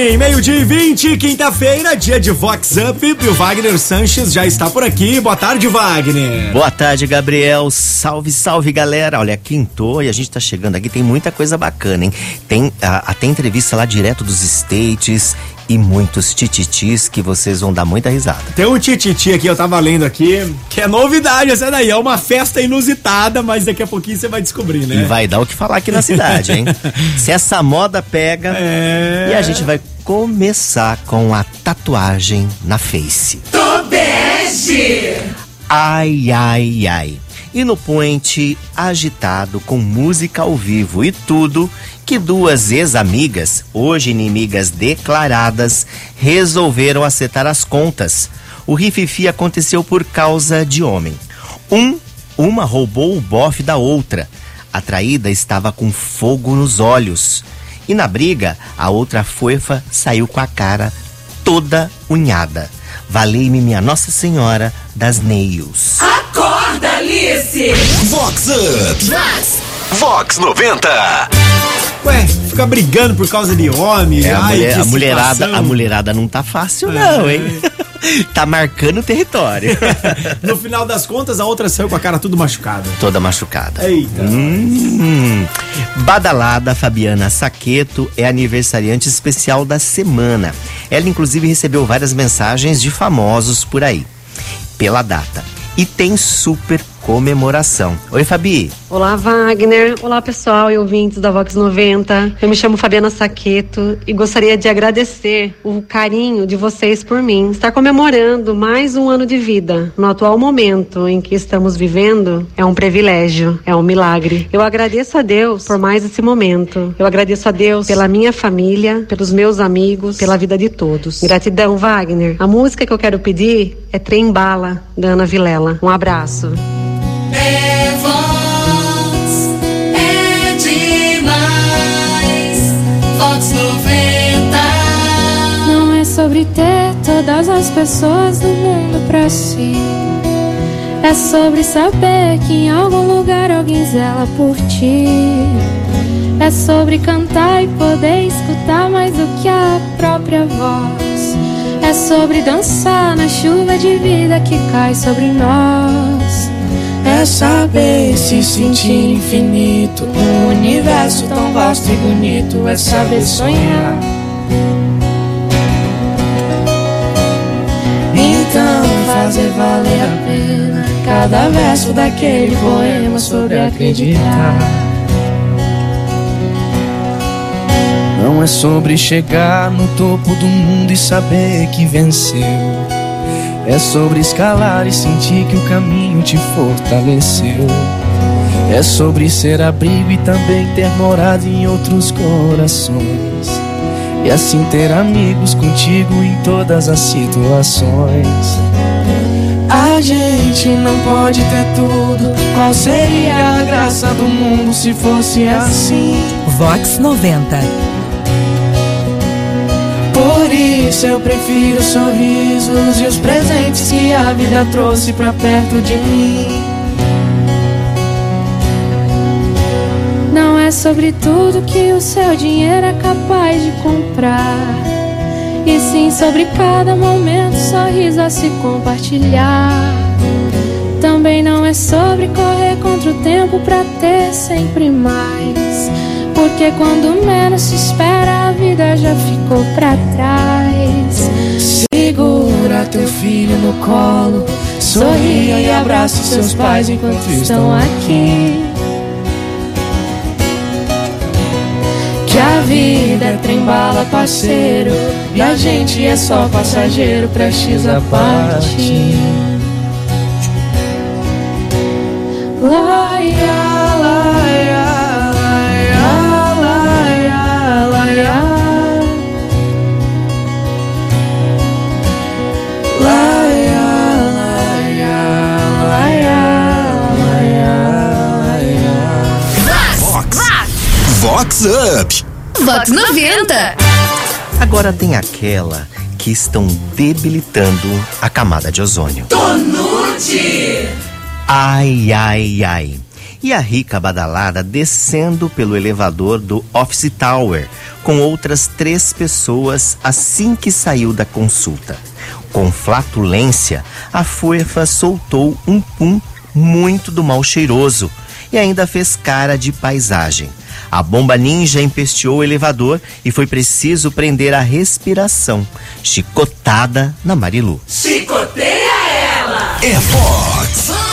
Meio-dia e 20, quinta-feira, dia de Vox Up. E o Wagner Sanches já está por aqui. Boa tarde, Wagner. Boa tarde, Gabriel. Salve, salve, galera. Olha, quintou e a gente tá chegando aqui. Tem muita coisa bacana, hein? Tem até entrevista lá direto dos States e muitos tititis que vocês vão dar muita risada. Tem um tititi aqui, eu tava lendo aqui, que é novidade essa daí. É uma festa inusitada, mas daqui a pouquinho você vai descobrir, né? E vai dar o que falar aqui na cidade, hein? Se essa moda pega. É. E a gente vai começar com a tatuagem na face. Tobege! Ai, ai, ai. E no puente, agitado com música ao vivo e tudo, que duas ex-amigas, hoje inimigas declaradas, resolveram acertar as contas. O rififi aconteceu por causa de homem. Um, uma roubou o bofe da outra. A traída estava com fogo nos olhos. E na briga, a outra fofa saiu com a cara toda unhada. Valei-me minha Nossa Senhora das Nails. Acorda, Alice! Vox Up. Vox 90. Ué, fica brigando por causa de homem. É, a, Ai, mulher- que a mulherada, a mulherada não tá fácil não, hein? tá marcando território. No final das contas, a outra saiu com a cara tudo machucada. Toda machucada. Eita. Hum, badalada Fabiana Saqueto é aniversariante especial da semana. Ela inclusive recebeu várias mensagens de famosos por aí, pela data. E tem super comemoração. Oi, Fabi. Olá, Wagner. Olá, pessoal e ouvintes da Vox 90. Eu me chamo Fabiana Saqueto e gostaria de agradecer o carinho de vocês por mim. Estar comemorando mais um ano de vida no atual momento em que estamos vivendo é um privilégio, é um milagre. Eu agradeço a Deus por mais esse momento. Eu agradeço a Deus pela minha família, pelos meus amigos, pela vida de todos. Gratidão, Wagner. A música que eu quero pedir é Trem Bala, da Ana Vilela. Um abraço. Sobre ter todas as pessoas do mundo pra si. É sobre saber que em algum lugar alguém zela por ti. É sobre cantar e poder escutar mais do que a própria voz. É sobre dançar na chuva de vida que cai sobre nós. É saber se sentir infinito. Um universo tão vasto e bonito É saber sonhar. Então fazer valer a pena Cada verso daquele poema sobre acreditar. Não é sobre chegar no topo do mundo e saber que venceu é sobre escalar e sentir que o caminho te fortaleceu. É sobre ser abrigo e também ter morado em outros corações. E assim ter amigos contigo em todas as situações. A gente não pode ter tudo. Qual seria a graça do mundo se fosse assim? Vox 90. Isso eu prefiro os sorrisos e os presentes que a vida trouxe pra perto de mim. Não é sobre tudo que o seu dinheiro é capaz de comprar. E sim sobre cada momento, sorriso a se compartilhar. Também não é sobre correr contra o tempo pra ter sempre mais. Porque quando menos se espera, a vida já ficou pra trás. Segura teu filho no colo, sorria e abraça seus pais enquanto estão aqui. Que a vida é trem-bala, parceiro, e a gente é só passageiro, prestes a partir. Laia, Vox Up. Vox 90. Agora tem aquela que estão debilitando a camada de ozônio. Tonute. Ai, ai, ai. e a rica badalada descendo pelo elevador do Office Tower com outras três pessoas assim que saiu da consulta. Com flatulência, a fofa soltou um pum muito do mal cheiroso e ainda fez cara de paisagem. A bomba ninja empesteou o elevador e foi preciso prender a respiração. Chicotada na Marilu. Chicoteia ela! É Vox Up.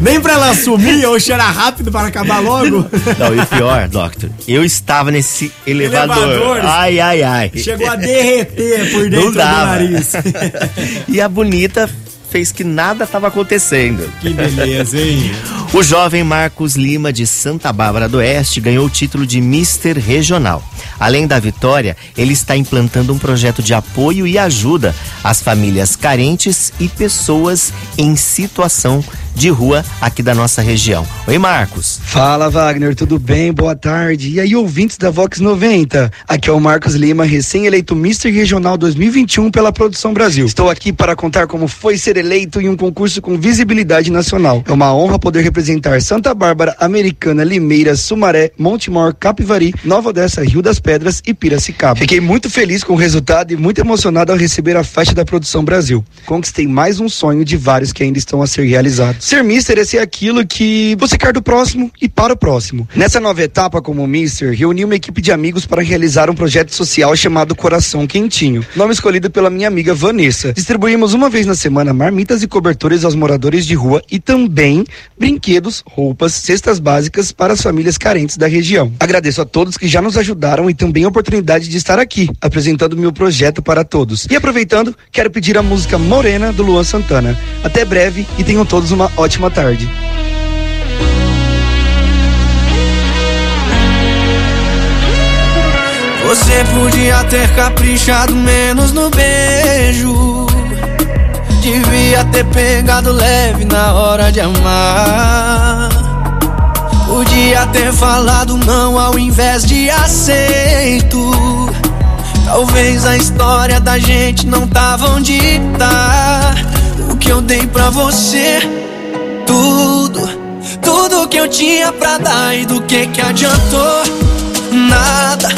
Nem pra ela sumir ou cheirar rápido para acabar logo. Não, e o pior, Doctor, eu estava nesse elevador. Elevador. Ai, ai, ai. Chegou a derreter por Não dentro do dava. nariz. e a bonita fez que nada estava acontecendo. Que beleza, hein? O jovem Marcos Lima de Santa Bárbara do Oeste ganhou o título de Mister Regional. Além da vitória, ele está implantando um projeto de apoio e ajuda às famílias carentes e pessoas em situação de rua aqui da nossa região. Oi, Marcos. Fala Wagner, tudo bem? Boa tarde. E aí, ouvintes da Vox 90? Aqui é o Marcos Lima, recém-eleito Mister Regional 2021 pela Produção Brasil. Estou aqui para contar como foi ser eleito em um concurso com visibilidade nacional. É uma honra poder representar Santa Bárbara, Americana, Limeira, Sumaré, Montemor, Capivari, Nova Odessa, Rio das Pedras e Piracicaba. Fiquei muito feliz com o resultado e muito emocionado ao receber a faixa da Produção Brasil. Conquistei mais um sonho de vários que ainda estão a ser realizados. Ser Mister é ser aquilo que você quer do próximo e para o próximo. Nessa nova etapa como Mister, reuni uma equipe de amigos para realizar um projeto social chamado Coração Quentinho, nome escolhido pela minha amiga Vanessa. Distribuímos uma vez na semana marmitas e cobertores aos moradores de rua e também brinquedos, roupas, cestas básicas para as famílias carentes da região. Agradeço a todos que já nos ajudaram e também a oportunidade de estar aqui apresentando meu projeto para todos. E aproveitando, quero pedir a música Morena do Luan Santana. Até breve e tenham todos uma ótima tarde. Você podia ter caprichado menos no beijo. Devia ter pegado leve na hora de amar. Podia ter falado não ao invés de aceito. Talvez a história da gente não tava onde tá. O que eu dei pra você, tudo, tudo que eu tinha pra dar e do que que adiantou? Nada,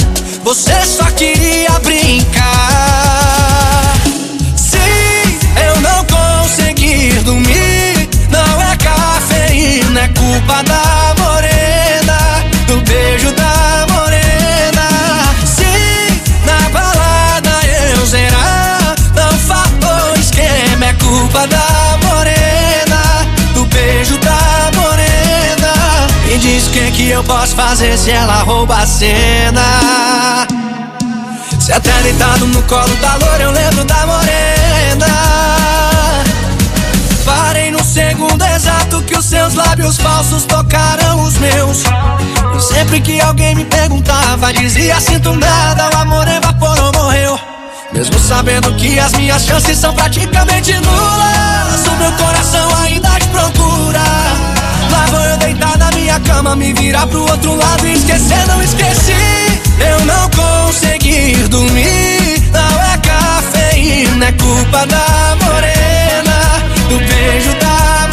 você só queria brincar. Culpa da morena, do beijo da morena. Sim, na balada eu zerar. Não faltou esquema, é culpa da morena, do beijo da morena. Me diz o que que eu posso fazer se ela rouba a cena. Se até deitado no colo da loura eu lembro da morena que os seus lábios falsos tocaram os meus. E sempre que alguém me perguntava dizia sinto nada O amor evaporou, morreu. Mesmo sabendo que as minhas chances são praticamente nulas O meu coração ainda te procura. Lá vou eu deitar na minha cama, me virar pro outro lado e esquecer, não esqueci. Eu não consegui dormir, não é cafeína, é culpa da morena, do beijo da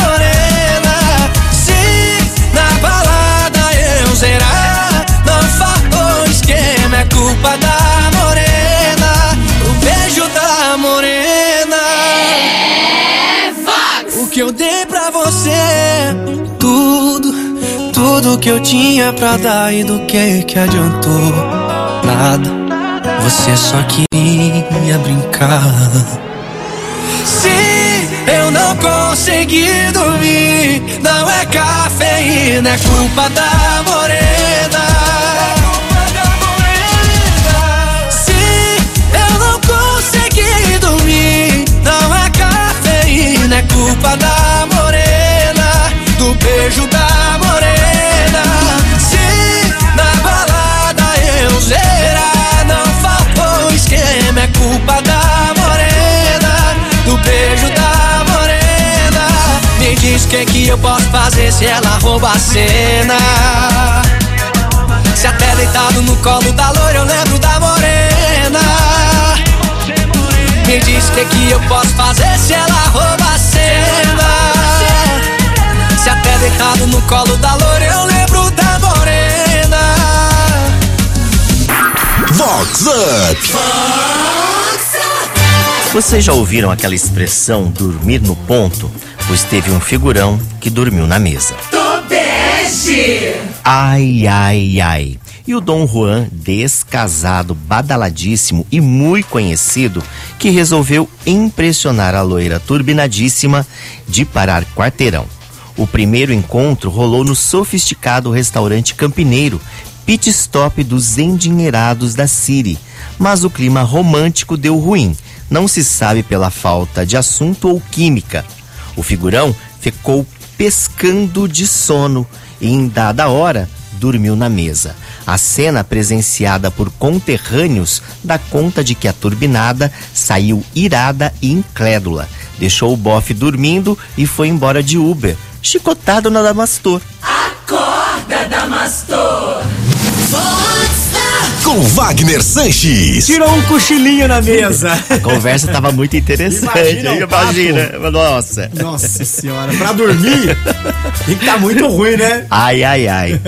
é da morena, do beijo da morena. O que eu dei pra você, tudo, tudo que eu tinha pra dar e do que que adiantou? Nada, você só queria brincar. Sim, eu não consegui dormir, não é cafeína, é culpa da morena. Culpa da morena, do beijo da morena. Sim, na balada eu zerar, não faltou esquema, é culpa da morena, do beijo da morena. Me diz o que que eu posso fazer se ela rouba a cena. Se até deitado no colo da loira eu lembro da morena Me diz o que que eu posso fazer colo da loura eu lembro da morena. Vox Up. Vocês já ouviram aquela expressão dormir no ponto? Pois teve um figurão que dormiu na mesa. Tobeste. Ai, ai, ai. E o Dom Juan, descasado, badaladíssimo e muito conhecido, que resolveu impressionar a loira turbinadíssima de parar quarteirão. O primeiro encontro rolou no sofisticado restaurante campineiro, pit stop dos endinheirados da Siri. Mas o clima romântico deu ruim. Não se sabe pela falta de assunto ou química. O figurão ficou pescando de sono e, em dada hora, dormiu na mesa. A cena presenciada por conterrâneos dá conta de que a turbinada saiu irada e incrédula. Deixou o bofe dormindo e foi embora de Uber, chicotado na Damastor. Acorda, Damastor. Com Wagner Sanches. Tirou um cochilinho na mesa. A conversa tava muito interessante. Imagina Imagina. Nossa. Nossa senhora, pra dormir tem que tá muito ruim, né? Ai, ai, ai.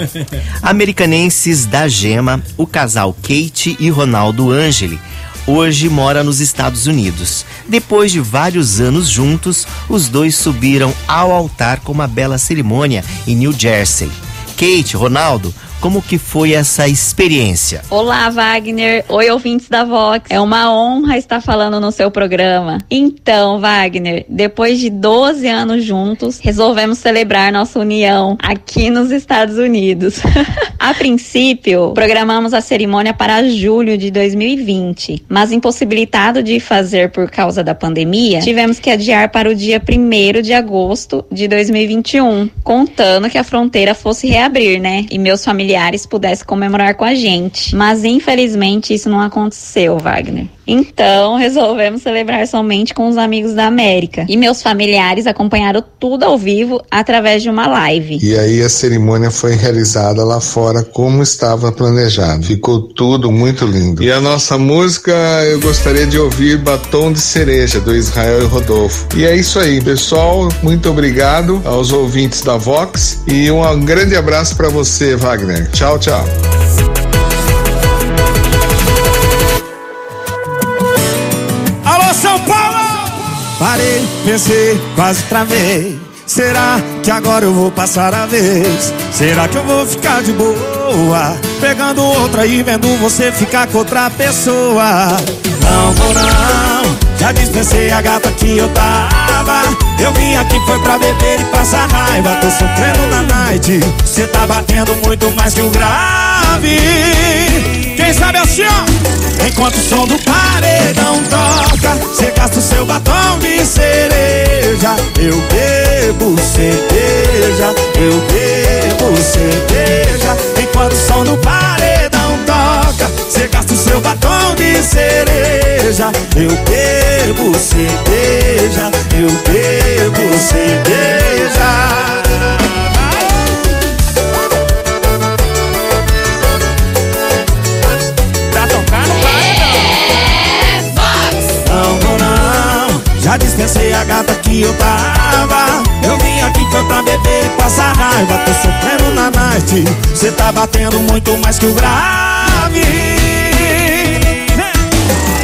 Americanenses da Gema, o casal Kate e Ronaldo Angeli, hoje mora nos Estados Unidos. Depois de vários anos juntos, os dois subiram ao altar com uma bela cerimônia em New Jersey. Kate, Ronaldo, como que foi essa experiência? Olá, Wagner. Oi, ouvintes da Vox. É uma honra estar falando no seu programa. Então, Wagner, depois de 12 anos juntos, resolvemos celebrar nossa união aqui nos Estados Unidos. a princípio, programamos a cerimônia para julho de 2020, mas impossibilitado de fazer por causa da pandemia, tivemos que adiar para o dia 1 de agosto de 2021, contando que a fronteira fosse reabrir, né? E meus familiares pudessem comemorar com a gente. Mas infelizmente isso não aconteceu, Wagner. Então resolvemos celebrar somente com os amigos da América. E meus familiares acompanharam tudo ao vivo através de uma live. E aí a cerimônia foi realizada lá fora como estava planejado. Ficou tudo muito lindo. E a nossa música eu gostaria de ouvir Batom de Cereja do Israel e Rodolfo. E é isso aí, pessoal. Muito obrigado aos ouvintes da Vox e um grande abraço para você, Wagner. Tchau, tchau. Alô, São Paulo! Parei, pensei, quase travei. Será que agora eu vou passar a vez? Será que eu vou ficar de boa? Pegando outra e vendo você ficar com outra pessoa. Não vou não, já dispensei a gata que eu tava. Eu vim aqui foi pra beber e passar raiva. Tô sofrendo na night. Cê tá batendo muito mais que o grave. Quem sabe assim, ó? Enquanto o som do paredão toca, cê gasta o seu batom de cereja. Eu bebo cerveja, eu bebo cerveja. Cereja. Eu bebo cerveja, eu bebo cerveja. Pra tocar no Não vou não, já dispensei a gata que eu tava. Eu vim aqui pra beber e passar raiva. Tô sofrendo na night, cê tá batendo muito mais que o grave.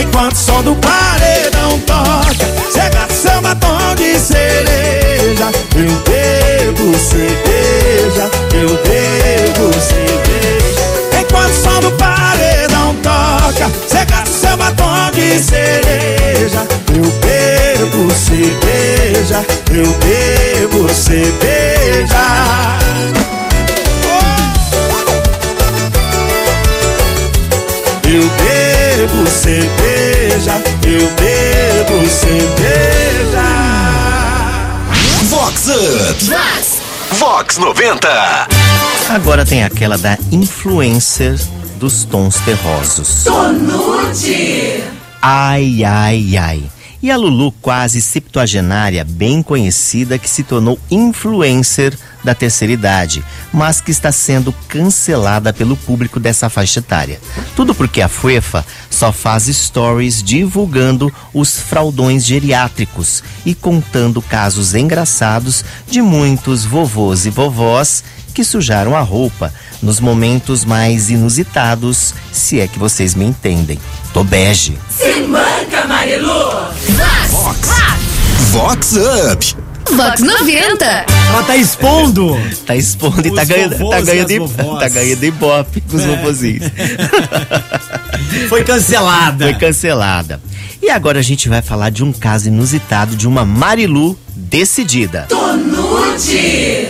Enquanto o som do paredão toca, o seu batom de cereja. Eu bebo cerveja, eu bebo cerveja. Enquanto o som do paredão toca, o seu batom de cereja. Eu bebo cerveja, eu bebo cerveja. Eu bebo cerveja, eu bebo cerveja. Vox Up. Vox 90. Agora tem aquela da influencer dos tons terrosos. Tonute. Ai, ai, ai. E a Lulu, quase septuagenária, bem conhecida, que se tornou influencer da terceira idade, mas que está sendo cancelada pelo público dessa faixa etária. Tudo porque a FUEFA só faz stories divulgando os fraudões geriátricos e contando casos engraçados de muitos vovôs e vovós que sujaram a roupa nos momentos mais inusitados, se é que vocês me entendem. Tô bege. Se manca, Marilu! Vox. Up. Vox 90. Ela tá expondo. Tá expondo e tá ganhando, tá e ganhando, vovós. tá ganhando ibope com os É. vovozinhos. Foi cancelada. Foi cancelada. E agora a gente vai falar de um caso inusitado de uma Marilu decidida. Tô nude!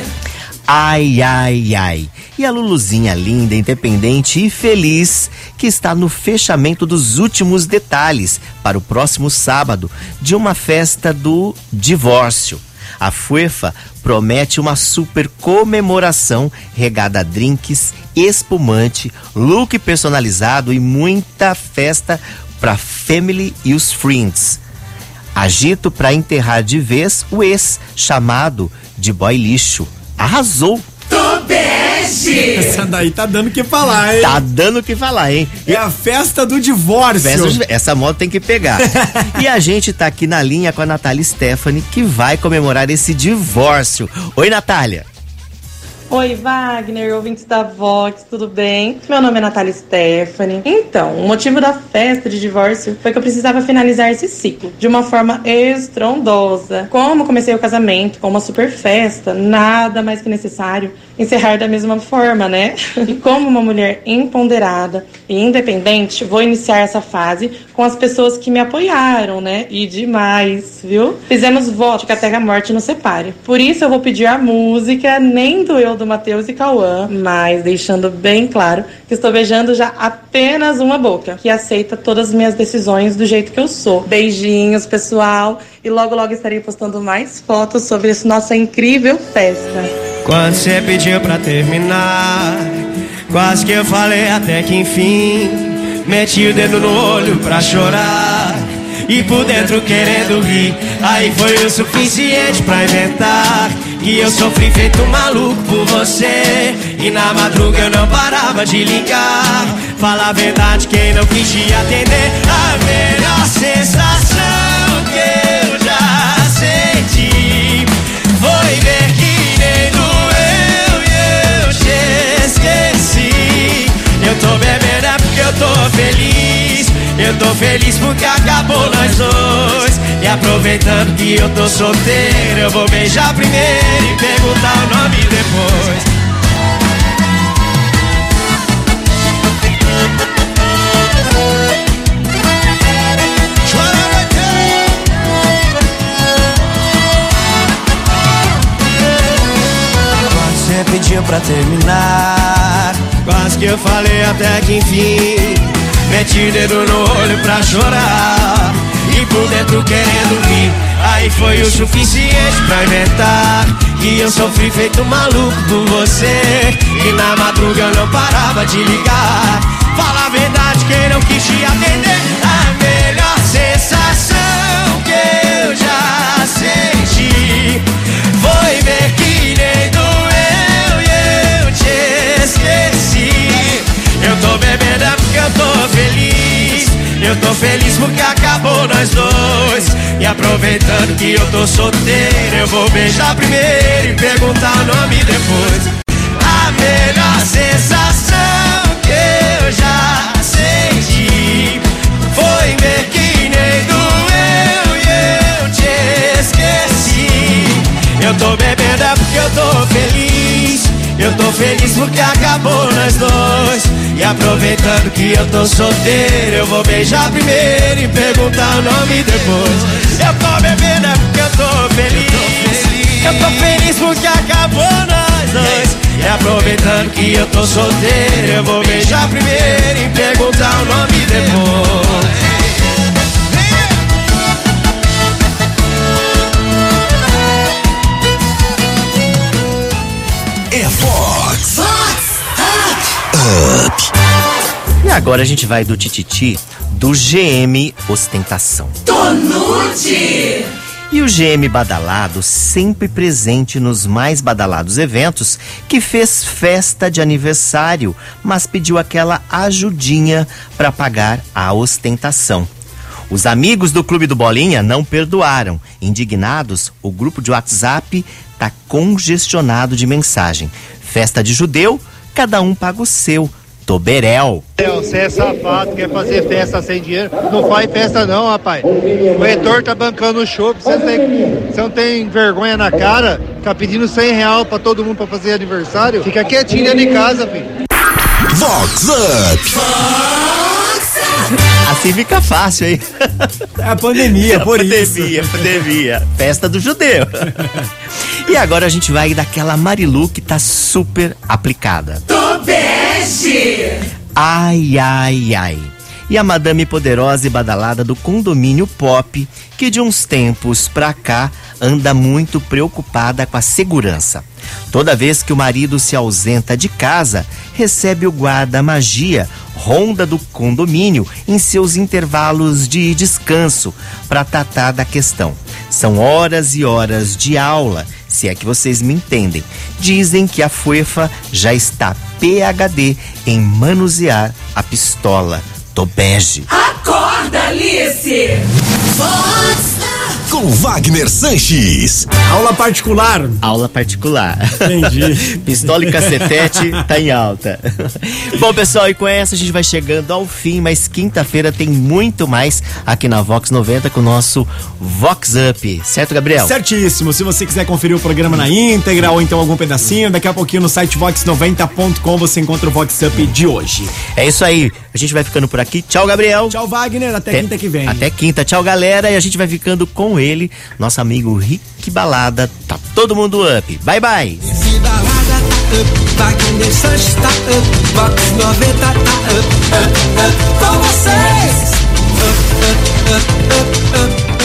Ai, ai, ai. E a Luluzinha linda, independente e feliz que está no fechamento dos últimos detalhes para o próximo sábado de uma festa do divórcio. A FUEFA promete uma super comemoração regada a drinks, espumante, look personalizado e muita festa para family e os friends. Agito para enterrar de vez o ex chamado de boy lixo. Arrasou! Tô bege! Essa daí tá dando o que falar, hein? Tá dando o que falar, hein? É a festa do divórcio. Festa de- Essa moto tem que pegar. e a gente tá aqui na linha com a Natália Stephanie, que vai comemorar esse divórcio. Oi, Natália. Oi, Wagner, ouvintes da Vox, tudo bem? Meu nome é Natália Stephanie. Então, o motivo da festa de divórcio foi que eu precisava finalizar esse ciclo de uma forma estrondosa. Como comecei o casamento com uma super festa, nada mais que necessário encerrar da mesma forma, né? E como uma mulher empoderada e independente, vou iniciar essa fase com as pessoas que me apoiaram, né? E demais, viu? Fizemos voto que até a morte nos separe. Por isso eu vou pedir a música Nem Doeu do Matheus e Cauã, mas deixando bem claro que estou beijando já apenas uma boca, que aceita todas as minhas decisões do jeito que eu sou. Beijinhos, pessoal, e logo logo estarei postando mais fotos sobre essa nossa incrível festa. Quando você pediu pra terminar, quase que eu falei até que enfim. Meti o dedo no olho pra chorar. E por dentro querendo rir. Aí foi o suficiente pra inventar. Que eu sofri feito maluco por você. E na madruga eu não parava de ligar. Fala a verdade, quem não quis te atender. A melhor sensação que eu já senti. Foi ver que nem doeu e eu te esqueci. Eu tô bebendo é porque eu tô feliz. Eu tô feliz porque acabou nós dois. E aproveitando que eu tô solteiro, eu vou beijar primeiro e perguntar o nome depois. Você pediu pra terminar Quase que eu falei até que enfim Meti o dedo no olho pra chorar. E por dentro querendo rir. Aí foi o suficiente pra inventar Que eu sofri feito maluco por você. E na madruga eu não parava de ligar. Fala a verdade, quem não quis te atender A melhor Eu tô feliz porque acabou nós dois. E aproveitando que eu tô solteiro Eu vou beijar primeiro e perguntar o nome depois. A melhor sensação que eu já senti Foi ver que nem doeu e eu te esqueci. Eu tô bebendo é porque eu tô feliz Eu tô feliz porque acabou nós dois. E aproveitando que eu tô solteiro Eu vou beijar primeiro e perguntar o nome depois. Eu tô bebendo é porque eu tô feliz. Eu tô feliz porque acabou nós dois. E aproveitando que eu tô solteiro Eu vou beijar primeiro e perguntar o nome depois Fox. E agora a gente vai do tititi do GM Ostentação. Tonute! E o GM Badalado, sempre presente nos mais badalados eventos, que fez festa de aniversário, mas pediu aquela ajudinha para pagar a ostentação. Os amigos do Clube do Bolinha não perdoaram. Indignados, o grupo de WhatsApp tá congestionado de mensagem. Festa de judeu, cada um paga o seu. Toberel. Você é safado, quer fazer festa sem dinheiro? Não faz festa não, rapaz. O reitor tá bancando o show, você não, tem, você não tem vergonha na cara? Tá pedindo 100 real pra todo mundo pra fazer aniversário? Fica quietinho dentro de casa, filho. Vox Up. Assim fica fácil, hein? É a pandemia, por pandemia, isso. Pandemia, pandemia. Festa do judeu. e agora a gente vai daquela Marilu que tá super aplicada. Tobeste! Ai, ai, ai. E a madame poderosa e badalada do condomínio Pop, que de uns tempos pra cá anda muito preocupada com a segurança. Toda vez que o marido se ausenta de casa, recebe o guarda magia, ronda do condomínio em seus intervalos de descanso para tratar da questão. São horas e horas de aula, se é que vocês me entendem. Dizem que a FUEFA já está PhD em manusear a pistola. Tobege. Acorda, Alice! Com Wagner Sanches. Aula particular. Aula particular. Entendi. Pistola e cacetete tá em alta. Bom, pessoal, e com essa a gente vai chegando ao fim, mas quinta-feira tem muito mais aqui na Vox 90 com o nosso Vox Up. Certo, Gabriel? Certíssimo. Se você quiser conferir o programa na íntegra ou então algum pedacinho, daqui a pouquinho no site vox90.com você encontra o Vox Up de hoje. É isso aí. A gente vai ficando por aqui. Tchau, Gabriel. Tchau, Wagner. Até, até quinta que vem. Até quinta. Tchau, galera. E a gente vai ficando com ele, nosso amigo Rick Balada. Tá todo mundo up. Bye, bye. Tá up, tá up, tá up, up, up. Up, up, up, up, up.